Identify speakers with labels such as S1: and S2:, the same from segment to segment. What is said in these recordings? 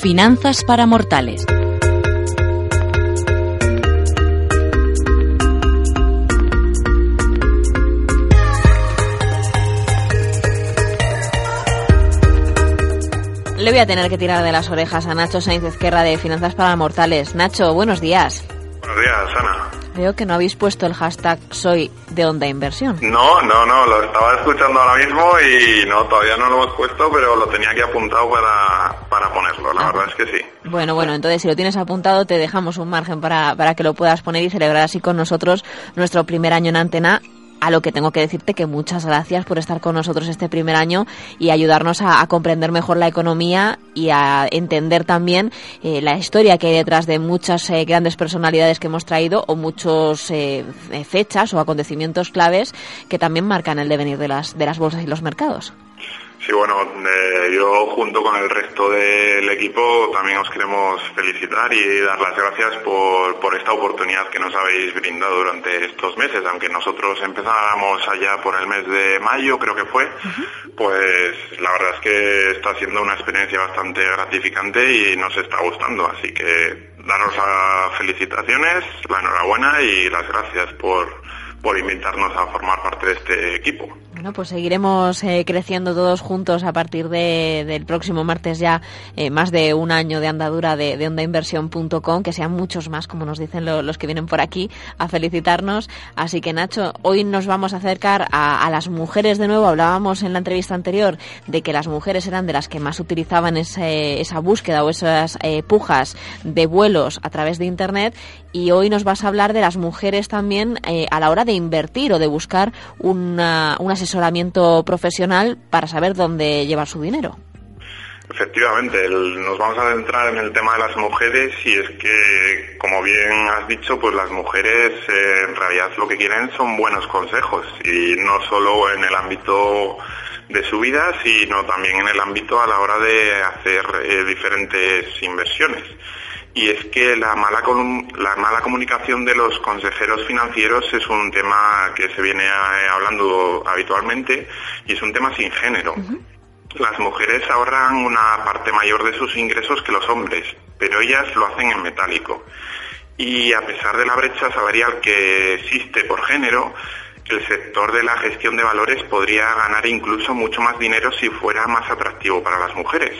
S1: Finanzas para mortales. Le voy a tener que tirar de las orejas a Nacho Sainz Ezquerra de Finanzas para Mortales. Nacho, buenos días.
S2: Buenos días, Ana.
S1: Veo que no habéis puesto el hashtag soy de Onda Inversión.
S2: No, no, no, lo estaba escuchando ahora mismo y no, todavía no lo hemos puesto, pero lo tenía aquí apuntado para, para ponerlo, la
S1: Ah.
S2: verdad es que sí.
S1: Bueno, bueno, entonces si lo tienes apuntado te dejamos un margen para, para que lo puedas poner y celebrar así con nosotros nuestro primer año en antena. A lo que tengo que decirte que muchas gracias por estar con nosotros este primer año y ayudarnos a, comprender mejor la economía y a entender también eh, la historia que hay detrás de muchas eh, grandes personalidades que hemos traído o muchos eh, eh, fechas o acontecimientos claves que también marcan el devenir de las, de las bolsas y los mercados.
S2: Sí, bueno, eh, yo junto con el resto del equipo también os queremos felicitar y dar las gracias por, por esta oportunidad que nos habéis brindado durante estos meses. Aunque nosotros empezáramos allá por el mes de mayo, creo que fue, pues la verdad es que está siendo una experiencia bastante gratificante y nos está gustando. Así que daros las felicitaciones, la enhorabuena y las gracias por, por invitarnos a formar parte de este equipo.
S1: Bueno, pues seguiremos eh, creciendo todos juntos a partir de, del próximo martes ya eh, más de un año de andadura de, de ondainversión.com, que sean muchos más, como nos dicen lo- los que vienen por aquí, a felicitarnos. Así que Nacho, hoy nos vamos a acercar a, a las mujeres de nuevo. Hablábamos en la entrevista anterior de que las mujeres eran de las que más utilizaban ese- esa búsqueda o esas eh, pujas de vuelos a través de Internet y hoy nos vas a hablar de las mujeres también eh, a la hora de invertir o de buscar una- un asesoramiento profesional para saber dónde llevar su dinero.
S2: Efectivamente, el- nos vamos a centrar en el tema de las mujeres y es que, como bien has dicho, pues las mujeres eh, en realidad lo que quieren son buenos consejos y no solo en el ámbito de su vida, sino también en el ámbito a la hora de hacer eh, diferentes inversiones. Y es que la mala, la mala comunicación de los consejeros financieros es un tema que se viene eh, hablando habitualmente y es un tema sin género. Las mujeres ahorran una parte mayor de sus ingresos que los hombres, pero ellas lo hacen en metálico. Y a pesar de la brecha salarial que existe por género, el sector de la gestión de valores podría ganar incluso mucho más dinero si fuera más atractivo para las mujeres.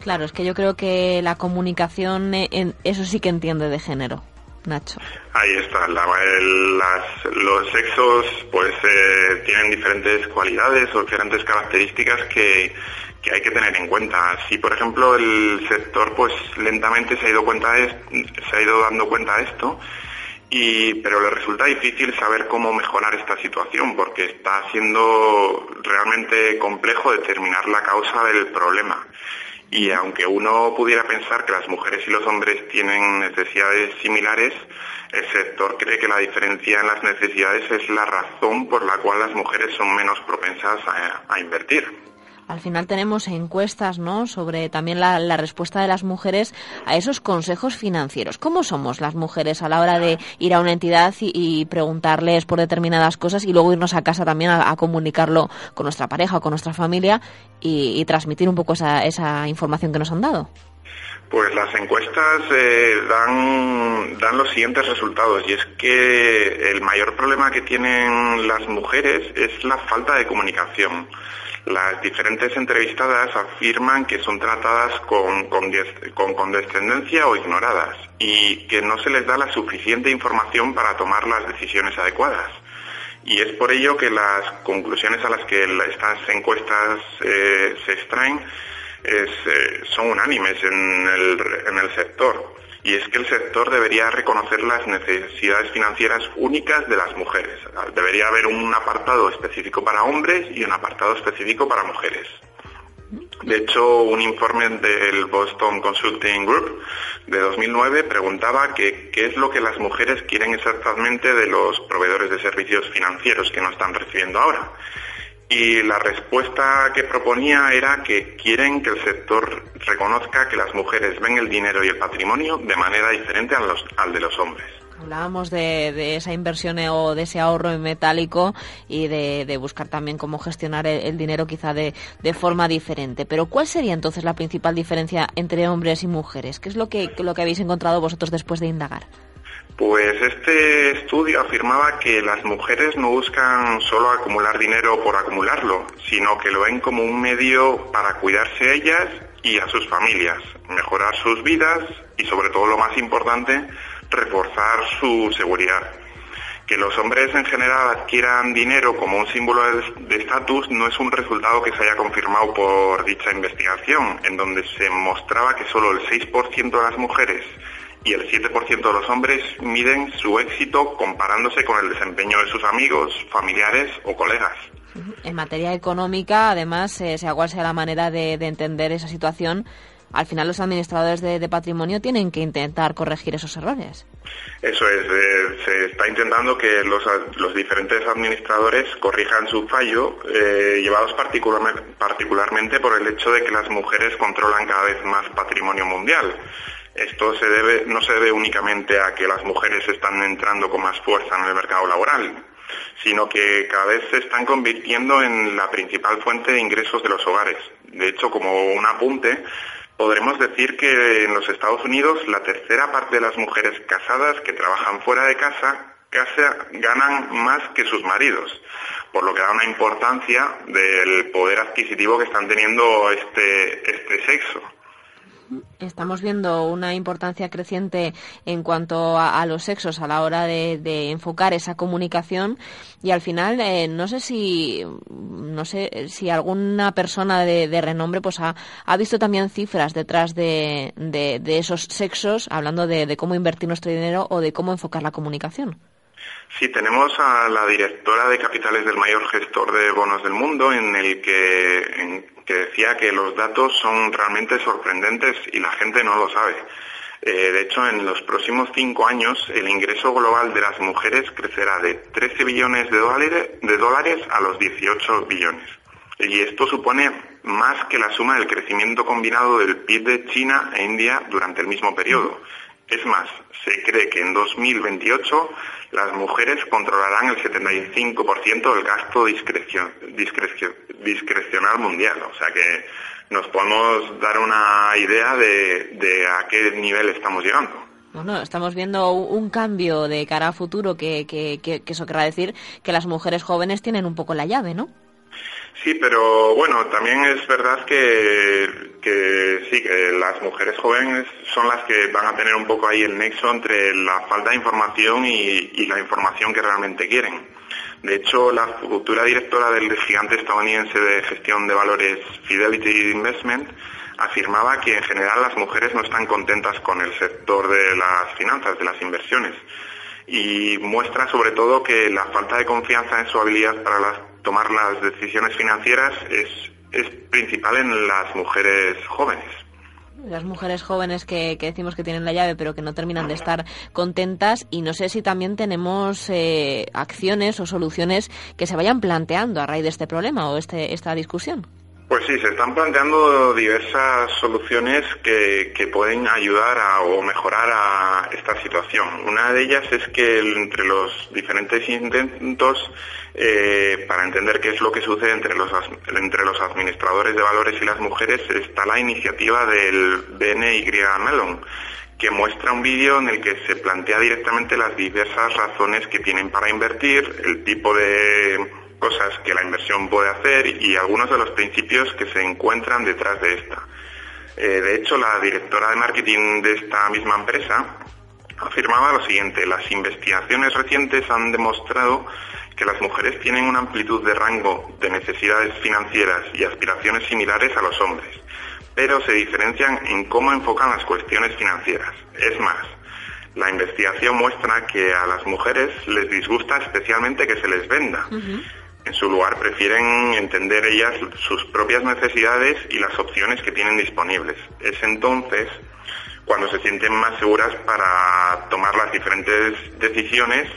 S1: Claro, es que yo creo que la comunicación, eh, en, eso sí que entiende de género, Nacho.
S2: Ahí está, la- el- las- los sexos pues eh, tienen diferentes cualidades o diferentes características que, que hay que tener en cuenta. Si por ejemplo el sector pues lentamente se ha ido cuenta de, se ha ido dando cuenta de esto, y, pero le resulta difícil saber cómo mejorar esta situación porque está siendo realmente complejo determinar la causa del problema. Y aunque uno pudiera pensar que las mujeres y los hombres tienen necesidades similares, el sector cree que la diferencia en las necesidades es la razón por la cual las mujeres son menos propensas a, invertir.
S1: Al final tenemos encuestas, ¿no? Sobre también la, respuesta de las mujeres a esos consejos financieros. ¿Cómo somos las mujeres a la hora de ir a una entidad y, preguntarles por determinadas cosas y luego irnos a casa también a, comunicarlo con nuestra pareja o con nuestra familia y, transmitir un poco esa, esa información que nos han dado?
S2: Pues las encuestas eh, dan los siguientes resultados y es que el mayor problema que tienen las mujeres es la falta de comunicación. Las diferentes entrevistadas afirman que son tratadas con, con, con condescendencia o ignoradas y que no se les da la suficiente información para tomar las decisiones adecuadas. Y es por ello que las conclusiones a las que estas encuestas eh, se extraen eh, son unánimes en el, en el sector. Y es que el sector debería reconocer las necesidades financieras únicas de las mujeres. Debería haber un apartado específico para hombres y un apartado específico para mujeres. De hecho, un informe del Boston Consulting Group de 2009 preguntaba qué es lo que las mujeres quieren exactamente de los proveedores de servicios financieros que no están recibiendo ahora. Y la respuesta que proponía era que quieren que el sector reconozca que las mujeres ven el dinero y el patrimonio de manera diferente al de los hombres.
S1: Hablábamos de, esa inversión o de ese ahorro en metálico y de, buscar también cómo gestionar el, dinero quizá de, forma diferente. Pero ¿cuál sería entonces la principal diferencia entre hombres y mujeres? ¿Qué es lo que, lo que habéis encontrado vosotros después de indagar?
S2: Pues este estudio afirmaba que las mujeres no buscan solo acumular dinero por acumularlo, sino que lo ven como un medio para cuidarse a ellas y a sus familias, mejorar sus vidas y sobre todo lo más importante, reforzar su seguridad. Que los hombres en general adquieran dinero como un símbolo de estatus no es un resultado que se haya confirmado por dicha investigación, en donde se mostraba que solo el 6% de las mujeres y el 7% de los hombres miden su éxito comparándose con el desempeño de sus amigos, familiares o colegas.
S1: En materia económica, además, eh, sea cual sea la manera de entender esa situación, al final los administradores de, patrimonio tienen que intentar corregir esos errores.
S2: Eso es, eh, se está intentando que los, diferentes administradores corrijan su fallo, eh, llevados particularmente por el hecho de que las mujeres controlan cada vez más patrimonio mundial. Esto se debe, no se debe únicamente a que las mujeres están entrando con más fuerza en el mercado laboral, sino que cada vez se están convirtiendo en la principal fuente de ingresos de los hogares. De hecho, como un apunte, podremos decir que en los Estados Unidos la tercera parte de las mujeres casadas que trabajan fuera de casa ganan más que sus maridos, por lo que da una importancia del poder adquisitivo que están teniendo este, este sexo.
S1: Estamos viendo una importancia creciente en cuanto a, los sexos a la hora de, enfocar esa comunicación y al final eh, no sé si no sé si alguna persona de, renombre pues ha, visto también cifras detrás de, esos sexos hablando de cómo invertir nuestro dinero o de cómo enfocar la comunicación.
S2: Sí, tenemos a la directora de capitales del mayor gestor de bonos del mundo, en el que, decía que los datos son realmente sorprendentes y la gente no lo sabe. Eh, de hecho, en los próximos cinco años, el ingreso global de las mujeres crecerá de 13 billones de dólares, de dólares a los 18 billones. Y esto supone más que la suma del crecimiento combinado del PIB de China e India durante el mismo periodo. Es más, se cree que en 2028 las mujeres controlarán el 75% del gasto discrecional mundial. O sea que nos podemos dar una idea de, a qué nivel estamos llegando.
S1: Bueno, estamos viendo un cambio de cara a futuro que, que, eso querrá decir que las mujeres jóvenes tienen un poco la llave, ¿no?
S2: Sí, pero bueno, también es verdad que, sí, que las mujeres jóvenes son las que van a tener un poco ahí el nexo entre la falta de información y, la información que realmente quieren. De hecho, la futura directora del gigante estadounidense de gestión de valores Fidelity Investment afirmaba que en general las mujeres no están contentas con el sector de las finanzas, de las inversiones. Y muestra sobre todo que la falta de confianza en su habilidad para las tomar las decisiones financieras es, es principal en las mujeres jóvenes.
S1: Las mujeres jóvenes que, decimos que tienen la llave pero que no terminan de estar contentas y no sé si también tenemos eh, acciones o soluciones que se vayan planteando a raíz de este problema o este, esta discusión.
S2: Pues sí, se están planteando diversas soluciones que, pueden ayudar a, o mejorar a esta situación. Una de ellas es que entre los diferentes intentos eh, para entender qué es lo que sucede entre los, entre los administradores de valores y las mujeres está la iniciativa del BNY Mellon que muestra un vídeo en el que se plantea directamente las diversas razones que tienen para invertir, el tipo de cosas que la inversión puede hacer y algunos de los principios que se encuentran detrás de esta. Eh, de hecho, la directora de marketing de esta misma empresa afirmaba lo siguiente, las investigaciones recientes han demostrado que las mujeres tienen una amplitud de rango de necesidades financieras y aspiraciones similares a los hombres, pero se diferencian en cómo enfocan las cuestiones financieras. Es más, La investigación muestra que a las mujeres les disgusta especialmente que se les venda. En su lugar prefieren entender ellas sus propias necesidades y las opciones que tienen disponibles. Es entonces cuando se sienten más seguras para tomar las diferentes decisiones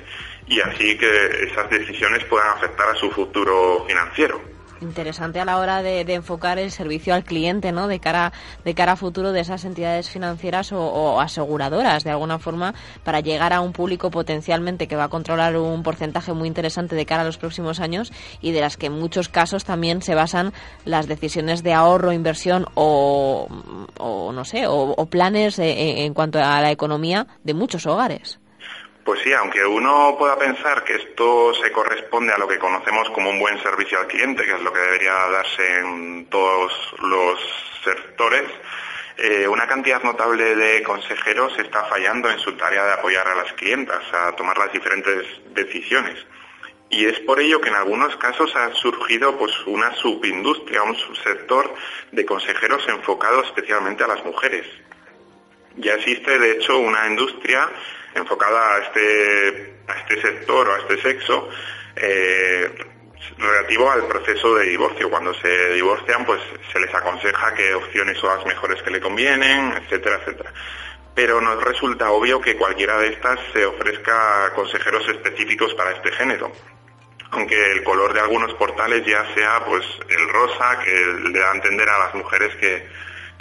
S2: y así que esas decisiones puedan afectar a su futuro financiero
S1: interesante a la hora de, enfocar el servicio al cliente, ¿no? De cara, de cara a futuro de esas entidades financieras o, aseguradoras, de alguna forma, para llegar a un público potencialmente que va a controlar un porcentaje muy interesante de cara a los próximos años y de las que en muchos casos también se basan las decisiones de ahorro, inversión o, no sé, o, planes eh, en cuanto a la economía de muchos hogares.
S2: Pues sí, aunque uno pueda pensar que esto se corresponde a lo que conocemos como un buen servicio al cliente, que es lo que debería darse en todos los sectores, eh, una cantidad notable de consejeros está fallando en su tarea de apoyar a las clientas a tomar las diferentes decisiones. Y es por ello que en algunos casos ha surgido pues una subindustria, un subsector de consejeros enfocados especialmente a las mujeres. Ya existe de hecho una industria enfocada a este, a este sector o a este sexo eh, relativo al proceso de divorcio. Cuando se divorcian, pues se les aconseja qué opciones son las mejores que le convienen, etcétera, etcétera. Pero nos resulta obvio que cualquiera de estas se ofrezca consejeros específicos para este género. Aunque el color de algunos portales ya sea pues el rosa, que le da a entender a las mujeres que,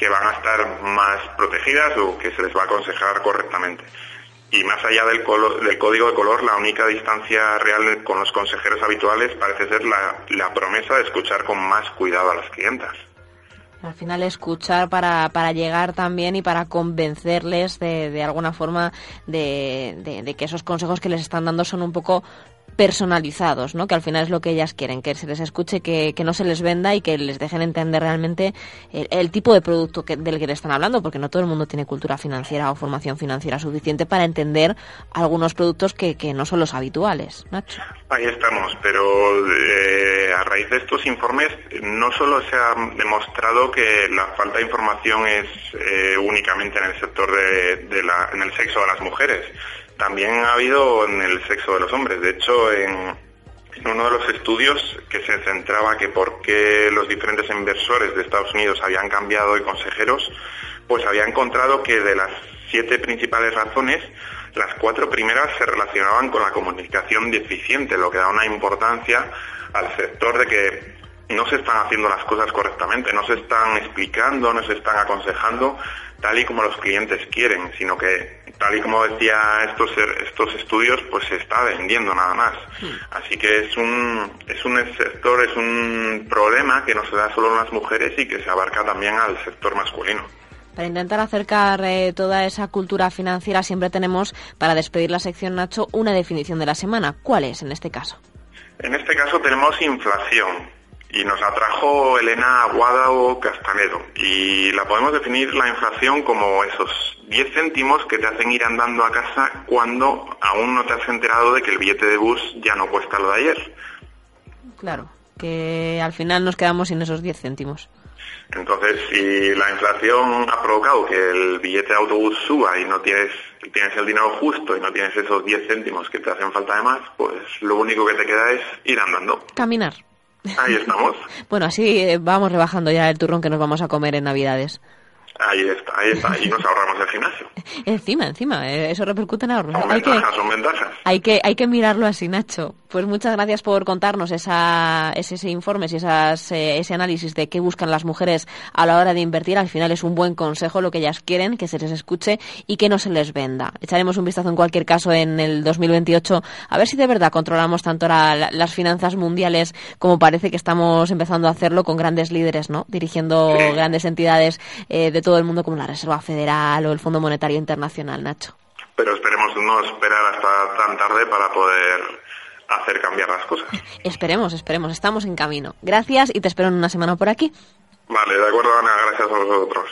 S2: que van a estar más protegidas o que se les va a aconsejar correctamente y más allá del, código de color, la única distancia real con los consejeros habituales parece ser la, promesa de escuchar con más cuidado a las clientas.
S1: Al final escuchar para, llegar también y para convencerles de, alguna forma de, que esos consejos que les están dando son un poco personalizados, ¿no? que al final es lo que ellas quieren, que se les escuche, que, no se les venda y que les dejen entender realmente el, tipo de producto del que le están hablando, porque no todo el mundo tiene cultura financiera o formación financiera suficiente para entender algunos productos que, no son los habituales. Nacho.
S2: Ahí estamos, pero eh, a raíz de estos informes no solo se ha demostrado que la falta de información es eh, únicamente en el sector de, la, en el sexo de las mujeres, también ha habido en el sexo de los hombres. De hecho, en, uno de los estudios que se centraba que por qué los diferentes inversores de Estados Unidos habían cambiado de consejeros, pues había encontrado que de las siete principales razones, las cuatro primeras se relacionaban con la comunicación deficiente, lo que da una importancia al sector de que no se están haciendo las cosas correctamente, no se están explicando, no se están aconsejando tal y como los clientes quieren, sino que tal y como decía estos estos estudios, pues se está vendiendo nada más. Hmm. Así que es un es un sector, es un problema que no se da solo a las mujeres y que se abarca también al sector masculino.
S1: Para intentar acercar eh, toda esa cultura financiera siempre tenemos, para despedir la sección Nacho, una definición de la semana. ¿Cuál es en este caso?
S2: En este caso tenemos inflación y nos la trajo Elena Aguado Castanedo y la podemos definir la inflación como esos 10 céntimos que te hacen ir andando a casa cuando aún no te has enterado de que el billete de bus ya no cuesta lo de ayer.
S1: Claro, que al final nos quedamos sin esos 10 céntimos.
S2: Entonces, si la inflación ha provocado que el billete de autobús suba y no tienes, tienes el dinero justo y no tienes esos 10 céntimos que te hacen falta de más, pues lo único que te queda es ir andando.
S1: Caminar.
S2: Ahí estamos.
S1: bueno, así eh, vamos rebajando ya el turrón que nos vamos a comer en Navidades.
S2: Ahí está, ahí está, y nos ahorramos el gimnasio.
S1: encima, encima, eh, eso repercute en ahorros.
S2: Son hay ventajas, que, son ventajas.
S1: Hay que, hay que mirarlo así, Nacho. Pues muchas gracias por contarnos esa, ese, ese informe y esas, eh, ese análisis de qué buscan las mujeres a la hora de invertir. Al final es un buen consejo lo que ellas quieren, que se les escuche y que no se les venda. Echaremos un vistazo en cualquier caso en el 2028 a ver si de verdad controlamos tanto las finanzas mundiales como parece que estamos empezando a hacerlo con grandes líderes, ¿no? Dirigiendo grandes entidades eh, de todo el mundo como la Reserva Federal o el Fondo Monetario Internacional, Nacho.
S2: Pero esperemos no esperar hasta tan tarde para poder hacer cambiar las cosas.
S1: Esperemos, esperemos, estamos en camino. Gracias y te espero en una semana por aquí.
S2: Vale, de acuerdo, Ana, gracias a vosotros.